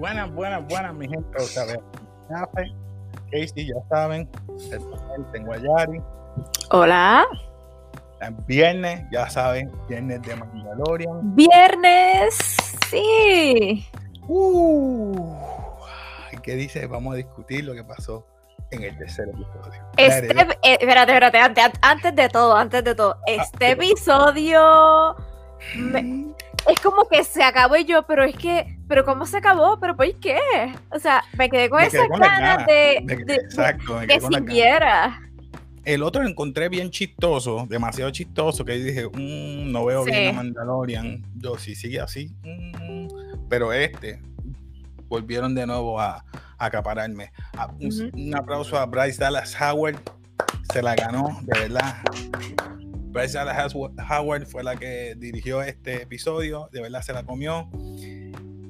Buenas, buenas, buenas, mi gente. Otra vez. Casey, ya saben. Tengo a Yari. Hola. Viernes, ya saben, viernes de Mandalorian. Viernes, sí. Uh, ¿Qué dice? Vamos a discutir lo que pasó en el tercer episodio. Este, eh, espérate, espérate, antes, antes, de todo, antes de todo. Ah, este episodio es como que se acabó y yo, pero es que, pero ¿cómo se acabó? ¿Pero por qué? O sea, me quedé con esa ganas de, exacto, que siguiera. El otro lo encontré bien chistoso, demasiado chistoso, que dije, mm, no veo bien a Mandalorian. Yo, si sigue así, mm", pero este, volvieron de nuevo a, acapararme. Ah, un, aplauso a Bryce Dallas Howard, se la ganó, de verdad. Bryce Howard fue la que dirigió este episodio, de verdad se la comió.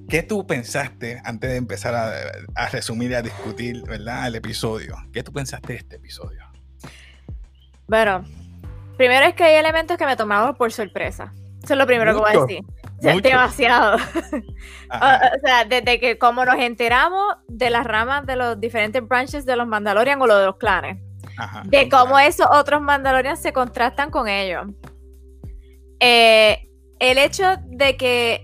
¿Qué tú pensaste antes de empezar a, resumir y a discutir ¿verdad? el episodio? ¿Qué tú pensaste de este episodio? Bueno, primero es que hay elementos que me tomaron por sorpresa. Eso es lo primero que voy a decir. demasiado. o, sea, desde que como nos enteramos de las ramas de los diferentes branches de los Mandalorian o los de los clanes de cómo esos otros Mandalorians se contrastan con ellos. Eh, el hecho de que,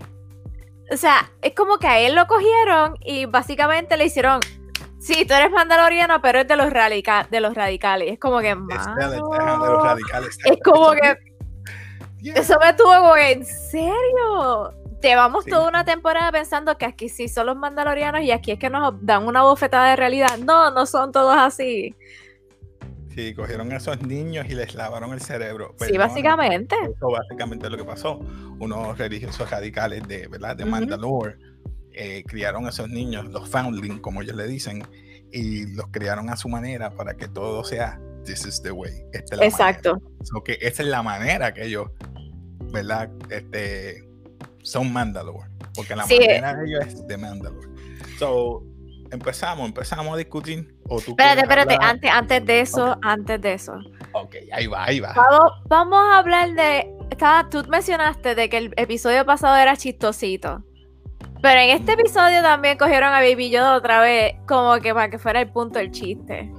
o sea, es como que a él lo cogieron y básicamente le hicieron, sí, tú eres mandaloriano, pero es de los, de los radicales. Es como que, más. Es como que, eso me tuvo como, ¿en serio? Llevamos toda una temporada pensando que aquí sí son los mandalorianos y aquí es que nos dan una bofetada de realidad. No, no son todos así. Sí, cogieron a esos niños y les lavaron el cerebro. sí, básicamente. Eso básicamente es lo que pasó. Unos religiosos radicales de, ¿verdad? de Mandalore eh, criaron a esos niños, los foundling, como ellos le dicen, y los criaron a su manera para que todo sea this is the way. Esta es la Exacto. que esa es la manera que ellos, ¿verdad? Este, son Mandalore. Porque la manera de ellos es de Mandalore. So, empezamos, empezamos a discutir. ¿o tú espérate, espérate, antes, antes de eso, antes de eso. Ok, ahí va, ahí va. Vamos, a hablar de. Estaba, tú mencionaste de que el episodio pasado era chistosito. Pero en este episodio también cogieron a Baby Yoda otra vez, como que para que fuera el punto del chiste.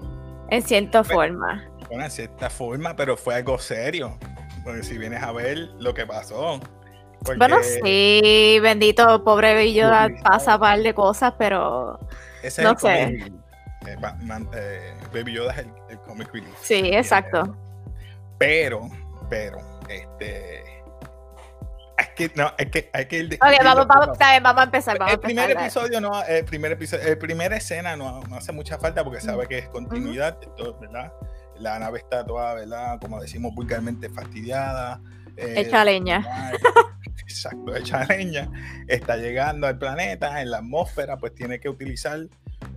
En cierta forma. Bueno, en cierta forma, pero fue algo serio. Porque si vienes a ver lo que pasó. Bueno, sí, bendito, pobre Baby Yoda, pasa un par de cosas, pero ese no es el sé. Eh, eh, Baby Yoda es el, comic relief. Sí, exacto. Pero, pero, este. Es que, no, es que hay que ir. Ok, vamos, vamos, vamos, a empezar. Vamos el primer episodio no, el primer episodio, el primera escena no, no hace mucha falta porque sabe que es continuidad, ¿verdad? La nave está toda, ¿verdad? Como decimos vulgarmente, fastidiada. Eh, hecha leña. Exacto, hecha leña. Está llegando al planeta, en la atmósfera, pues tiene que utilizar,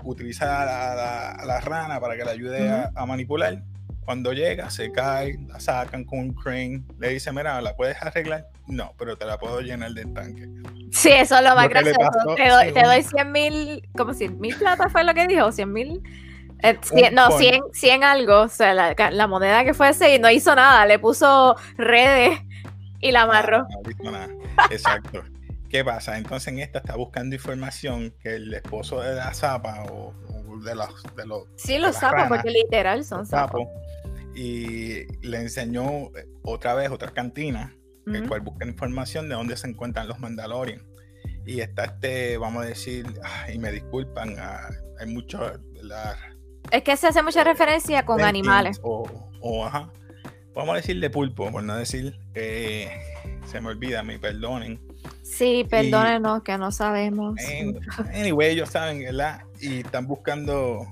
utilizar a la, rana para que la ayude a, manipular. Cuando llega, se cae, la sacan con un crane, le dice, mira, ¿la puedes arreglar? No, pero te la puedo llenar del tanque. Sí, eso es lo más gracioso. te, doy, te doy 100 mil, como 100 mil plata fue lo que dijo, 100 mil. Eh, no, 100, 100, algo, o sea, la, la, moneda que fuese y no hizo nada, le puso redes y la amarró. Exacto. ¿Qué pasa? Entonces en esta está buscando información que el esposo de la zapa o, de los... De los sí, los sapos, porque literal son sapos. Y le enseñó eh, otra vez otra cantina, el cual busca información de dónde se encuentran los Mandalorian. Y está este, vamos a decir, y me disculpan, ah, hay mucho... es que se hace mucha referencia con animales. O, o, ajá, vamos a decir de pulpo, por no decir, eh, se me olvida, me perdonen. Sí, perdónenos que no sabemos. Anyway, ellos saben, ¿verdad? Y están buscando,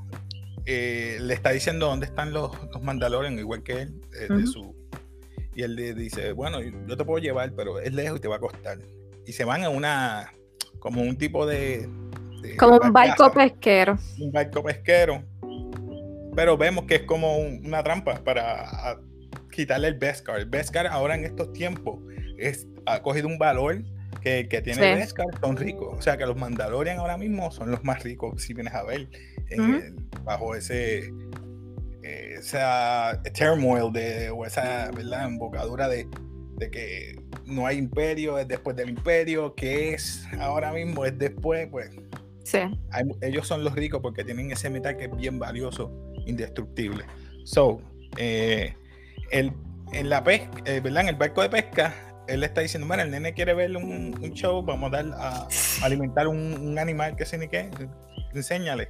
eh, le está diciendo dónde están los, los Mandalorian, igual que él, eh, de su... Y él le dice, bueno, yo te puedo llevar, pero es lejos y te va a costar. Y se van a una, como un tipo de... como un barco pesquero. Un barco pesquero. Pero vemos que es como una trampa para quitarle el Beskar. El Beskar ahora en estos tiempos es, ha cogido un valor que, que tiene el Beskar, son ricos. O sea que los Mandalorian ahora mismo son los más ricos, si vienes a ver, bajo ese esa turmoil de, o esa ¿verdad? embocadura de, de que no hay imperio, es después del imperio, que es ahora mismo, es después, pues Sí. ellos son los ricos porque tienen ese metal que es bien valioso, indestructible. So, eh, el, en la pesca, eh, ¿verdad? En el barco de pesca, él está diciendo, bueno, el nene quiere ver un, show, vamos a dar a, alimentar un, animal que se ni qué, enséñale.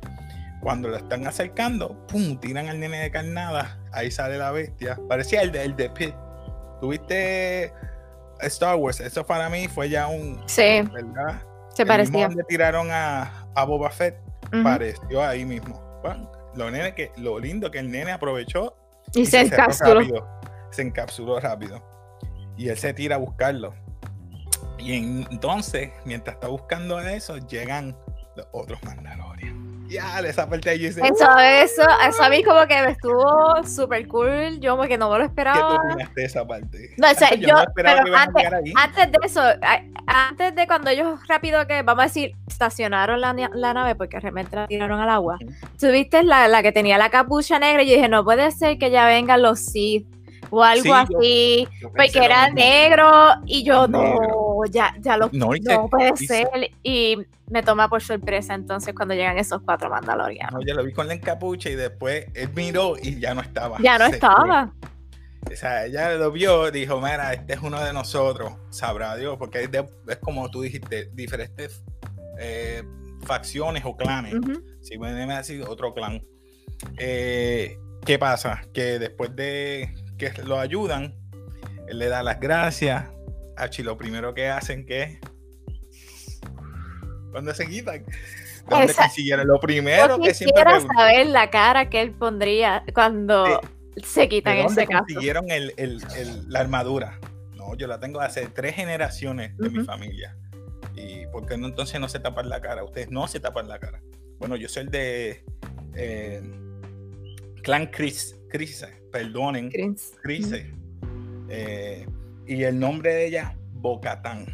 Cuando lo están acercando, pum, tiran al nene de carnada, ahí sale la bestia. Parecía el de, el de Pit. ¿Tuviste Star Wars? Eso para mí fue ya un... Sí. ¿Verdad? Se parecía. Donde tiraron a, a Boba Fett, pareció ahí mismo. lo, nene que, lo lindo que el nene aprovechó y, se, encapsuló. Se encapsuló rápido. Y él se tira a buscarlo. Y entonces, mientras está buscando eso, llegan los otros Mandalorian. Ya, esa parte ahí Eso, eso, eso a mí como que me estuvo súper cool. Yo como que no me lo esperaba. ¿Qué tú de esa parte? No, o sea, yo, pero antes, antes, de eso, antes de cuando ellos rápido que, vamos a decir, estacionaron la, la nave porque realmente la tiraron al agua. Tuviste la, la que tenía la capucha negra y yo dije, no puede ser que ya vengan los Sith o algo así, porque era negro y yo no, ya, ya lo no, puede ser. Y me toma por sorpresa entonces cuando llegan esos cuatro mandalorianos. No, ya lo vi con la encapucha y después él miró y ya no estaba. Ya no estaba. O sea, ella lo vio, dijo, mira, este es uno de nosotros, sabrá Dios, porque es, como tú dijiste, diferentes eh, facciones o clanes. Si me así, otro clan. Eh, ¿Qué pasa? Que después de que lo ayudan, él le da las gracias. Achi, lo primero que hacen que cuando se quitan. lo primero que siempre saber la cara que él pondría cuando se quitan ¿de ese caso. consiguieron la armadura? No, yo la tengo hace tres generaciones de mi familia. ¿Y por qué no, entonces no se tapan la cara? Ustedes no se tapan la cara. Bueno, yo soy el de eh, Clan Chris, Chris, perdonen, Chris. Eh, y el nombre de ella, Bocatán.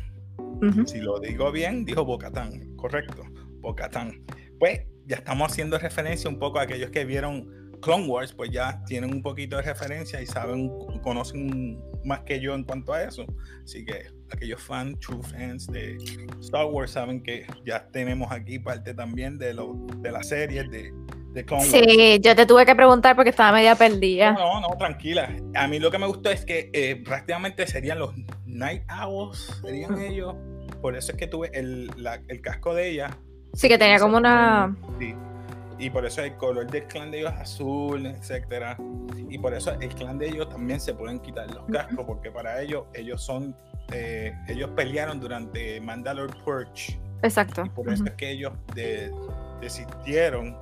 Si lo digo bien, dijo Bocatán, correcto, Bocatán. Pues ya estamos haciendo referencia un poco a aquellos que vieron Clone Wars, pues ya tienen un poquito de referencia y saben, conocen más que yo en cuanto a eso. Así que aquellos fans, true fans de Star Wars, saben que ya tenemos aquí parte también de, lo, de la serie de, de. Sí, yo te tuve que preguntar porque estaba media perdida. No, no, tranquila. A mí lo que me gustó es que eh, prácticamente serían los Night Owls, serían ellos. Por eso es que tuve el, el casco de ella. Sí, que tenía como una. Sí y por eso el color del clan de ellos es azul, etcétera. Y por eso el clan de ellos también se pueden quitar los cascos, porque para ellos, ellos son, eh, ellos pelearon durante Mandalore Purge. Exacto. Y por eso es que ellos desistieron,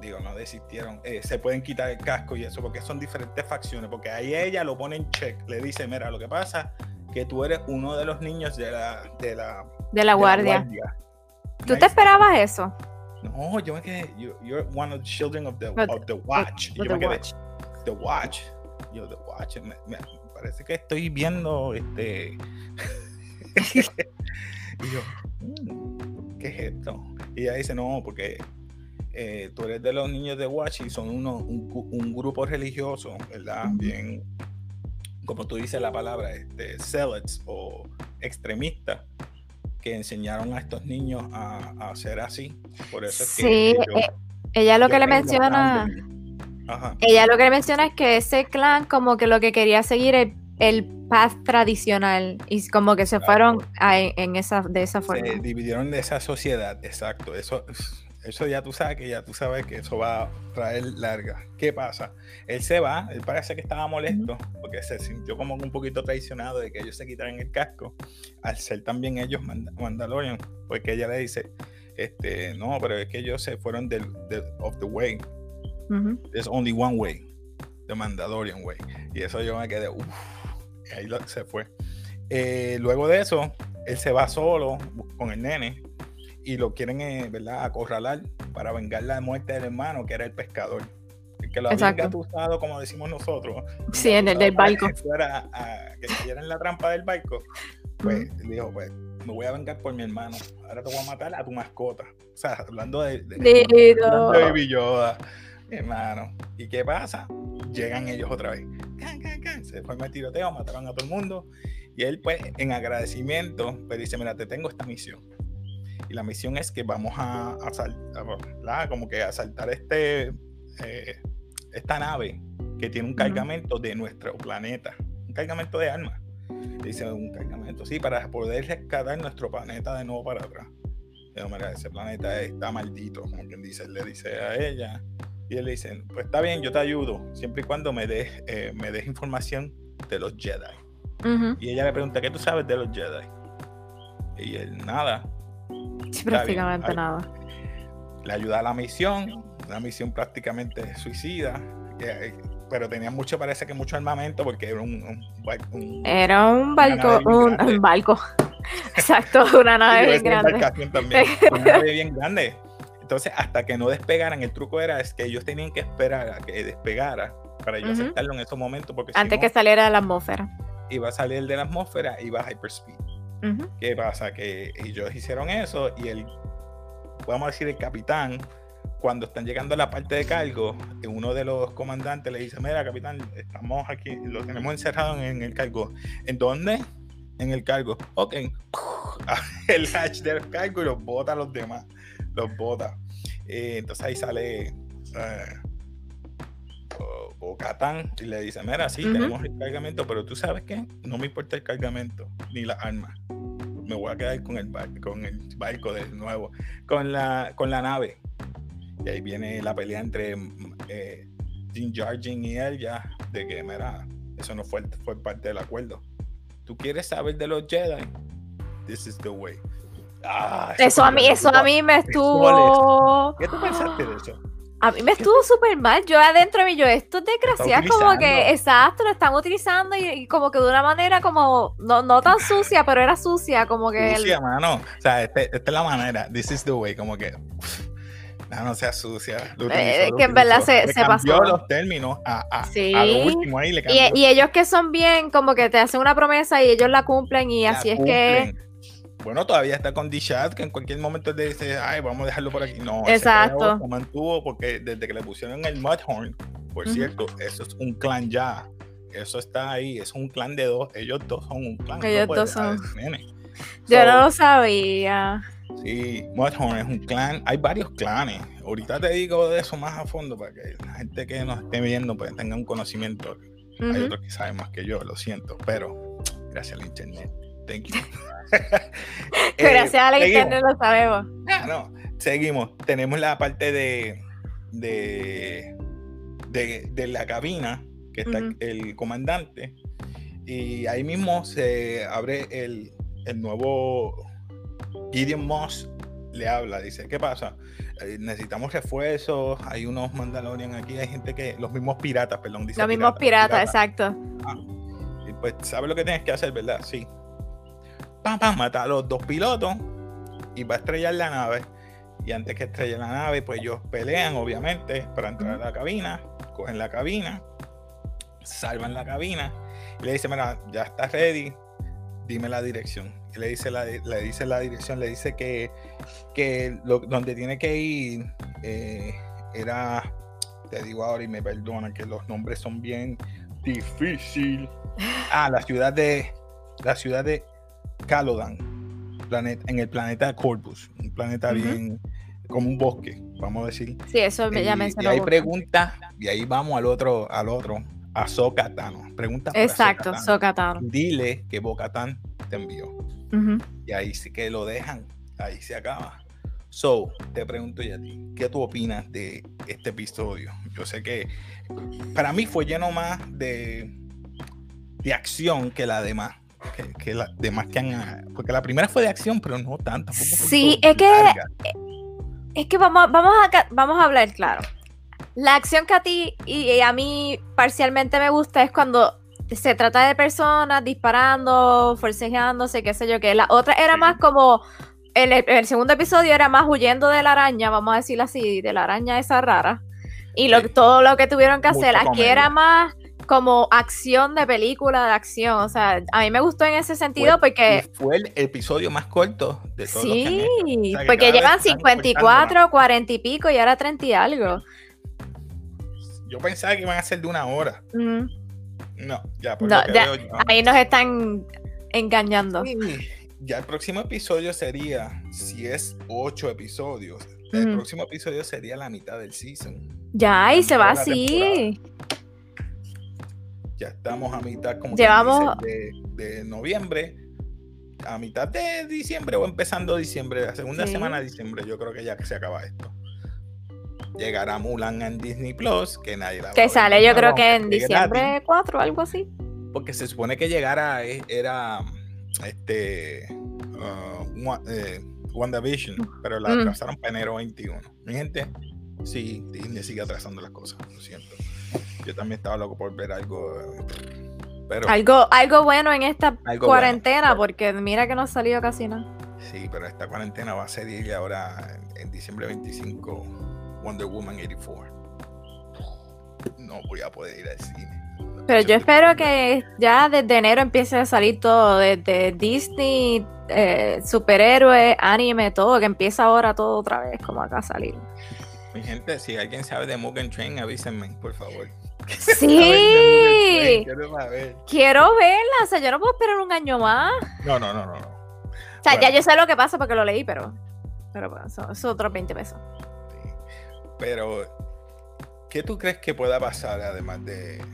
digo, no desistieron, eh, se pueden quitar el casco y eso, porque son diferentes facciones, porque ahí ella lo pone en check, le dice, mira, lo que pasa que tú eres uno de los niños de la, de la, de la guardia. ¿Tú te esperabas eso? No, yo me quedé. You're, one of the children of the, of the watch. yo me quedé. The watch. Yo, the watch. Me, parece que estoy viendo este. y yo, mm, ¿qué es esto? Y ella dice, no, porque eh, tú eres de los niños de Watch y son uno, un, un grupo religioso, ¿verdad? Bien, como tú dices la palabra, este, zealots o extremistas que enseñaron a estos niños a, a ser así. Por eso es que eh, ella lo que le menciona, ella lo que menciona es que ese clan como que lo que quería seguir el, el path tradicional y como que se fueron en esa de esa forma. Se dividieron de esa sociedad, exacto. Eso eso ya tú sabes que ya tú sabes que eso va a traer larga. ¿Qué pasa? Él se va, él parece que estaba molesto porque se sintió como un poquito traicionado de que ellos se quitaran el casco, al ser también ellos Mandalorian, porque ella le dice, este, no, pero es que ellos se fueron del, of the way. There's only one way, the Mandalorian way. Y eso yo me quedé, uff, ahí se fue. Eh, luego de eso, él se va solo con el nene y lo quieren, eh, ¿verdad?, acorralar para vengar la muerte del hermano, que era el pescador. El que lo había engatusado, como decimos nosotros. Sí, en el del barco. Que, fuera que cayera en la trampa del barco. Pues dijo, pues, me voy a vengar por mi hermano. Ahora te voy a matar a tu mascota. O sea, hablando de, de, de Baby Yoda, mi hermano. ¿Y qué pasa? Llegan ellos otra vez. Se fue el tiroteo, mataron a todo el mundo. Y él, pues, en agradecimiento, pues dice, mira, te tengo esta misión Y la misión es que vamos a, a, como que asaltar este, eh, esta nave que tiene un cargamento de nuestro planeta, un cargamento de armas. Dice un cargamento, sí, para poder rescatar nuestro planeta de nuevo para atrás. mira, ese planeta está maldito, como quien dice, le dice a ella. Y él le dice, pues está bien, yo te ayudo, siempre y cuando me des, eh, me des información de los Jedi. Y ella le pregunta, ¿qué tú sabes de los Jedi? Y él, nada. Prácticamente nada. Le ayuda a la misión, una misión prácticamente suicida, eh, pero tenía mucho, parece que mucho armamento porque era un, era un barco, un, barco. Exacto, una nave bien grande. También, una nave bien grande. Entonces, hasta que no despegaran, el truco era es que ellos tenían que esperar a que despegara para yo aceptarlo en esos momentos. Porque Antes que saliera de la atmósfera. Iba a salir de la atmósfera y iba a hyperspeed. ¿Qué pasa? Que ellos hicieron eso y el, vamos a decir, el capitán, cuando están llegando a la parte de cargo, uno de los comandantes le dice, mira, capitán, estamos aquí, lo tenemos encerrado en, el cargo. ¿En dónde? En el cargo. Ok. El hatch del cargo y los bota a los demás. Los bota. Eh, entonces ahí sale... Eh, Catán y le dice, mira, sí, tenemos el cargamento, pero tú sabes qué, no me importa el cargamento ni las armas. Me voy a quedar con el, con el barco de nuevo, con la, con la nave. Y ahí viene la pelea entre eh, Jin Jarjin y él ya, de que, mira, eso no fue, fue parte del acuerdo. ¿Tú quieres saber de los Jedi? This is the way. Ah, eso, a mí, eso a mí me estuvo. ¿Qué tú pensaste de eso? A mí me estuvo súper mal. Yo adentro de mí, yo, esto es desgraciado, como que, exacto, lo están utilizando y, como que de una manera como, no, no tan sucia, pero era sucia, como que. Sucia, mano. O sea, este, esta es la manera. This is the way, como que. No, no sea sucia. Eh, que en verdad se, se pasó. los términos a, a, lo último ahí. Le y, y, ellos que son bien, como que te hacen una promesa y ellos la cumplen y así es que bueno, todavía está con D-Chat, que en cualquier momento le dice, ay, vamos a dejarlo por aquí. No, exacto. Se mantuvo porque desde que le pusieron el Mudhorn, por cierto, eso es un clan ya. Eso está ahí, es un clan de dos. Ellos dos son un clan. Ellos dos son. Yo no lo sabía. Sí, Mudhorn es un clan. Hay varios clanes. Ahorita te digo de eso más a fondo para que la gente que nos esté viendo pues, tenga un conocimiento. Hay otros que saben más que yo, lo siento, pero gracias al internet. Thank you. Gracias a la internet lo sabemos. Ah, no, seguimos. Tenemos la parte de, de, de, la cabina, que está el comandante, y ahí mismo se abre el, el nuevo Gideon Moss le habla, dice, ¿qué pasa? Eh, necesitamos refuerzos, hay unos Mandalorian aquí, hay gente que, los mismos piratas, perdón, dice. Los mismos piratas, exacto. Ah, y pues, ¿sabes lo que tienes que hacer, verdad? Sí mata a los dos pilotos y va a estrellar la nave. Y antes que estrelle la nave, pues ellos pelean, obviamente, para entrar a la cabina, cogen la cabina, salvan la cabina y le dice, mira, ya está ready, dime la dirección. Y le dice la, le dice la dirección, le dice que, que donde tiene que ir eh, era, te digo ahora y me perdona que los nombres son bien difícil. Ah, la ciudad de, la ciudad de Calodan, en el planeta Corpus, un planeta bien como un bosque, vamos a decir. Sí, eso me, ya Y ahí pregunta, y ahí vamos al otro, al otro, a Sokatano. Pregunta Exacto, Sokatano. Dile que Bocatán te envió. Y ahí sí que lo dejan, ahí se acaba. So, te pregunto ya a ti, ¿qué tú opinas de este episodio? Yo sé que para mí fue lleno más de, de acción que la demás que, las demás que han. Porque la primera fue de acción, pero no tanto. Sí, es que. Es que vamos, vamos, a, vamos a hablar claro. La acción que a ti y, a mí parcialmente me gusta es cuando se trata de personas disparando, forcejeándose, qué sé yo qué. La otra era más como. En el, segundo episodio era más huyendo de la araña, vamos a decirlo así, de la araña esa rara. Y lo, todo lo que tuvieron que hacer. Aquí era más como acción de película de acción. O sea, a mí me gustó en ese sentido porque. Fue el episodio más corto de todos Sí, porque llevan 54, 40 y pico y ahora 30 y algo. Yo pensaba que iban a ser de una hora. No, ya, no, ya ahí nos están engañando. ya el próximo episodio sería, si es ocho episodios, el próximo episodio sería la mitad del season. Ya, y se va así. Ya estamos a mitad como Llevamos... de, noviembre, a mitad de diciembre o empezando diciembre, la segunda semana de diciembre, yo creo que ya se acaba esto. Llegará Mulan en Disney Plus, que nadie la Que sale, yo creo que en diciembre 4, algo así. Porque se supone que llegara, eh, era este uh, eh, WandaVision, pero la mm. atrasaron para enero 21. Mi gente, sí, Disney sigue atrasando las cosas, lo siento. Yo también estaba loco por ver algo. Pero, algo, algo bueno en esta cuarentena, porque mira que no ha salido casi nada. Sí, pero esta cuarentena va a ser ahora en, diciembre 25 Wonder Woman 84. No voy a poder ir al cine. Pero yo espero que ya desde enero empiece a salir todo, desde Disney, eh, superhéroes, anime, todo, que empieza ahora todo otra vez como acá a salir. Mi gente, si alguien sabe de Mugen Train, avísenme, por favor. Sí. Quiero verla. O sea, yo no puedo esperar un año más. No, no, no, no. O sea, ya yo sé lo que pasa porque lo leí, pero. Pero bueno, son, son otros 20 pesos. Pero, ¿qué tú crees que pueda pasar además de.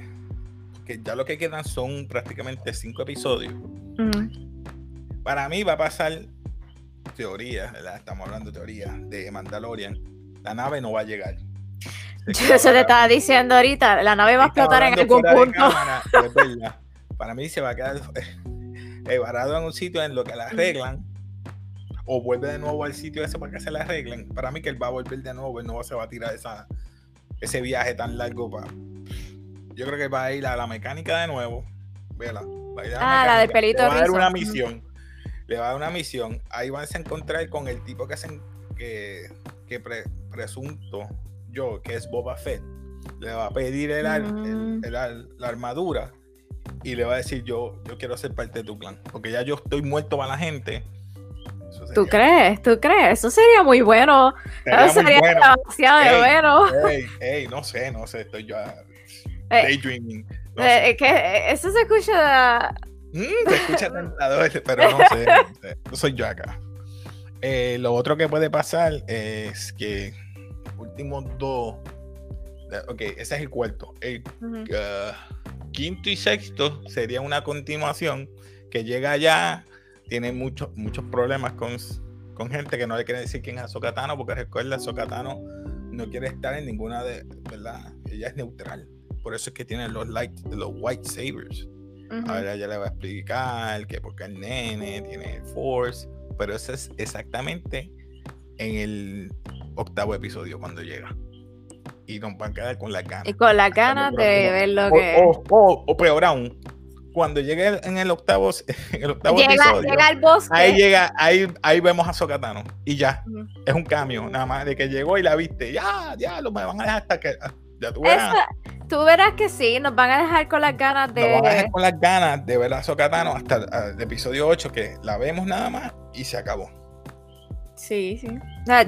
Que ya lo que quedan son prácticamente cinco episodios. Para mí va a pasar teoría, estamos hablando de teoría de Mandalorian. La nave no va a llegar. Yo se te estaba diciendo ahorita, la nave va a explotar en algún punto. Para mí se va a quedar eh, varado en un sitio en lo que la arreglan o vuelve de nuevo al sitio ese para que se la arreglen. Para mí que él va a volver de nuevo, él no se va a tirar esa, ese viaje tan largo para... Yo creo que va a ir a la mecánica de nuevo. Vela. Va a ir a la ah, la del pelito Le va a dar una misión. Le va a dar una misión. Ahí van a encontrar con el tipo que, hacen, que, que presunto yo, que es Boba Fett, le va a pedir el, mm. la armadura y le va a decir yo, yo quiero ser parte de tu clan, porque ya yo estoy muerto para la gente. ¿Tú crees? ¿Tú crees? Eso sería muy bueno. Eso sería demasiado bueno. Ey, no sé, no sé, estoy yo eh, daydreaming. Eh, es que eso se escucha... Mm, se escucha tentador, pero no sé, no soy yo acá. Eh, lo otro que puede pasar es que últimos dos. Ok, ese es el cuarto. El quinto y sexto sería una continuación que llega allá, tiene muchos muchos problemas con, con gente que no le quiere decir quién es Sokatano, porque recuerda, Sokatano no quiere estar en ninguna de, ¿verdad? Ella es neutral. Por eso es que tiene los, light, los white sabers. Ahora ella le va a explicar que porque el nene tiene el force, pero eso es exactamente en el octavo episodio cuando llega. Y nos van a quedar con las ganas. Y con las ganas de ver lo que. O, peor aún, cuando llegue en el octavo, en el octavo episodio, llega al bosque. Ahí llega, ahí, ahí vemos a Sokatano. Y ya. Es un cambio, nada más de que llegó y la viste. Ya, ya, lo me van a dejar hasta que. Ya tú verás. tú verás que sí, nos van a dejar con las ganas de. Nos van a dejar con las ganas de ver a Sokatano hasta el episodio 8, que la vemos nada más y se acabó. Sí, sí.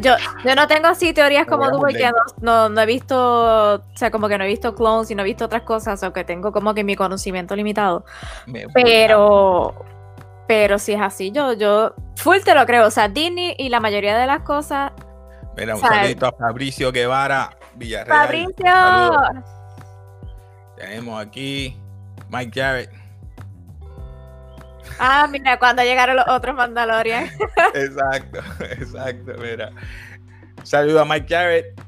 yo, yo no tengo así teorías como tú, porque no, no, he visto, o sea, como que no he visto clones y no he visto otras cosas, o que tengo como que mi conocimiento limitado. pero, pero si es así, yo, yo full te lo creo. O sea, Disney y la mayoría de las cosas. Mira, un saludito a Fabricio Guevara, Villarreal. Fabricio. Tenemos aquí Mike Jarrett. Ah, mira, cuando llegaron los otros Mandalorian. exacto, exacto, mira. Saludo a Mike Jarrett.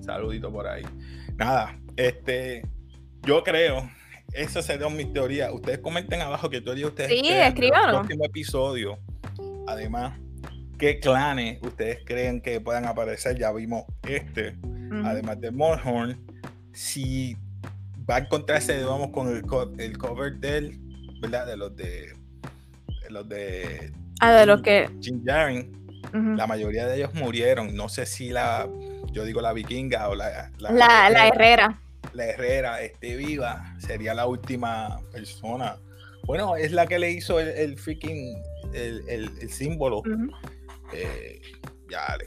Saludito por ahí. Nada, este, yo creo, esa sería mi teoría. Ustedes comenten abajo qué teoría ustedes sí, escriban. el próximo episodio. Además, qué clanes ustedes creen que puedan aparecer. Ya vimos este, además de Morhorn. Si va a encontrarse, vamos, con el, el cover del ¿verdad? De los de, los de Ah, de los que Jim Jaren, la mayoría de ellos murieron. No sé si la, yo digo la vikinga o la la, herrera. La herrera esté viva, sería la última persona. Bueno, es la que le hizo el, el freaking el, el, símbolo. Eh, ya,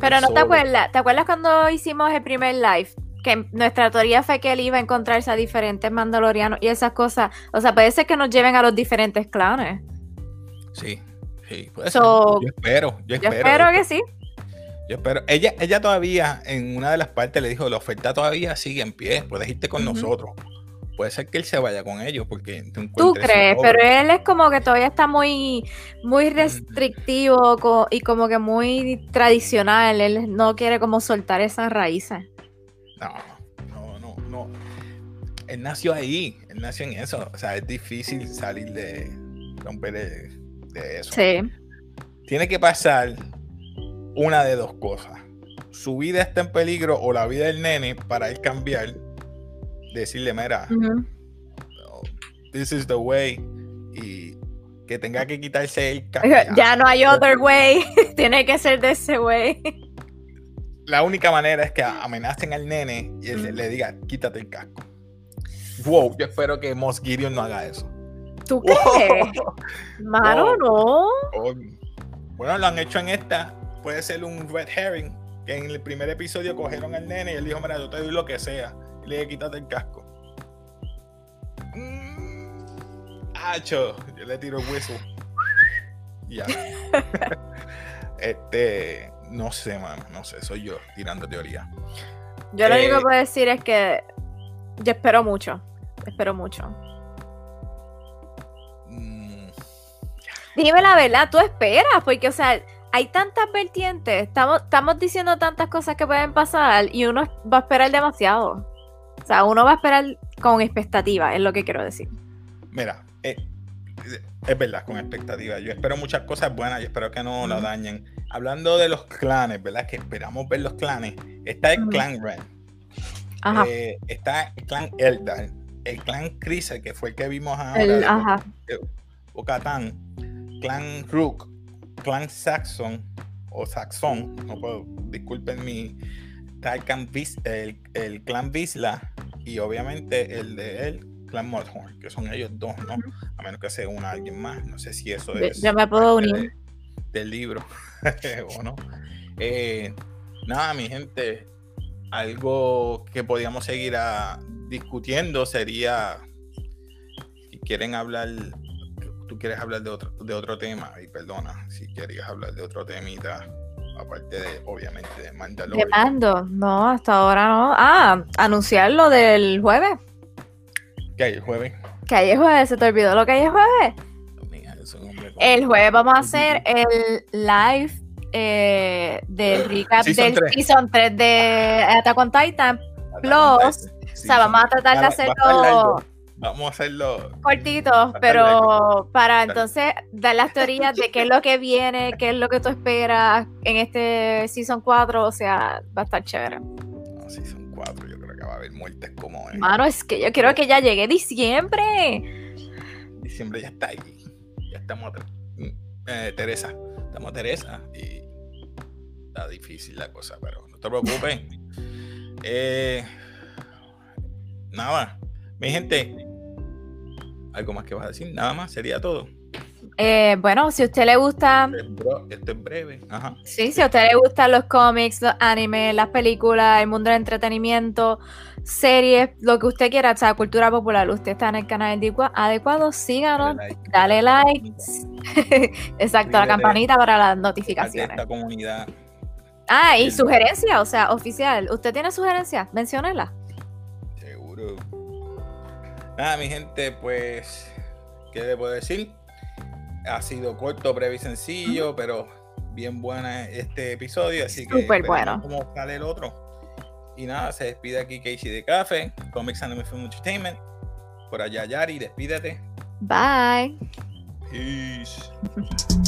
Pero no te acuerdas, ¿te acuerdas cuando hicimos el primer live? Que nuestra teoría fue que él iba a encontrarse a diferentes mandalorianos y esas cosas. O sea, puede ser que nos lleven a los diferentes clanes. Sí, sí. yo espero, yo espero. espero que sí. Yo espero. Ella, ella todavía, en una de las partes, le dijo: La oferta todavía sigue en pie, puedes irte con nosotros. Puede ser que él se vaya con ellos porque tú crees, pero él es como que todavía está muy, muy restrictivo y como que muy tradicional. Él no quiere como soltar esas raíces. No, no, no, no. Él nació ahí, él nació en eso. O sea, es difícil salir de romper de eso. Sí. Tiene que pasar una de dos cosas. Su vida está en peligro o la vida del nene para él cambiar. Decirle, mira, this is the way. Y que tenga que quitarse el casco. Ya no hay other way. Tiene que ser de ese way. La única manera es que amenacen al nene y él le diga, quítate el casco. Wow, yo espero que Moss Gideon no haga eso. ¿Tú crees? Mano, no. Bueno, lo han hecho en esta puede ser un red herring, que en el primer episodio cogieron al nene y él dijo, mira, yo te doy lo que sea, y le quítate el casco. Mm, yo le tiro el hueso. ya. este, no sé, mano, no sé, soy yo tirando teoría. Yo lo único que puedo decir es que yo espero mucho, espero mucho. Mm, Dime la verdad, tú esperas, porque, o sea, hay tantas vertientes, estamos, estamos diciendo tantas cosas que pueden pasar y uno va a esperar demasiado. O sea, uno va a esperar con expectativa, es lo que quiero decir. Mira, eh, es verdad, con expectativa. Yo espero muchas cosas buenas y espero que no la dañen. Hablando de los clanes, ¿verdad? Que esperamos ver los clanes. Está el clan Red. Ajá. Eh, está el clan Eldar. El clan Crise, que fue el que vimos ahora. El, ajá. Ocatán. Clan Rook clan Saxon o Saxon, no puedo, disculpen mi, está el, el, clan Visla y obviamente el de él, clan Mudhorn, que son ellos dos, ¿no? A menos que se una alguien más, no sé si eso es. Ya me puedo unir. del libro, o no. Eh, nada, mi gente, algo que podíamos seguir a, discutiendo sería si quieren hablar tú quieres hablar de otro, de otro tema, y perdona, si querías hablar de otro temita, aparte de, obviamente, de Mandalorian. De Mando, no, hasta ahora no. Ah, anunciar lo del jueves. ¿Qué hay el jueves? ¿Qué hay el jueves? ¿Se te olvidó lo que hay el jueves? el jueves vamos a hacer el live eh, del recap del season 3 de Attack on Titan Plus. o sea, vamos a tratar de hacerlo Vamos a hacerlo cortito, pero para entonces dar las teorías de qué es lo que viene, qué es lo que tú esperas en este Season 4, o sea, va a estar chévere. No, Season 4, haber muertes como... Mano, es que yo quiero que ya llegue diciembre. Diciembre ya está ahí. Ya estamos... Eh, Teresa, estamos Teresa y está difícil la cosa, pero no te preocupes. eh, nada, mi gente, ¿Algo más que vas a decir? Nada más, sería todo. Eh, bueno, si a usted le gusta. Esto es breve. Ajá. Sí, si a usted le gustan los cómics, los animes, las películas, el mundo del entretenimiento, series, lo que usted quiera, o sea, cultura popular, usted está en el canal adecuado, síganos, dale like. Exacto, la campanita para las notificaciones. Esta comunidad. Ah, y sugerencia, o sea, oficial. ¿Usted tiene sugerencias? Menciónela. Seguro. Nada, mi gente, pues, ¿qué le puedo decir? Ha sido corto, breve y sencillo, pero bien buena este episodio, así que Súper bueno. cómo sale el otro. Y nada, se despide aquí Casey de Café, Comics Anime Film Entertainment. Por allá, Yari, despídete. Bye. Peace.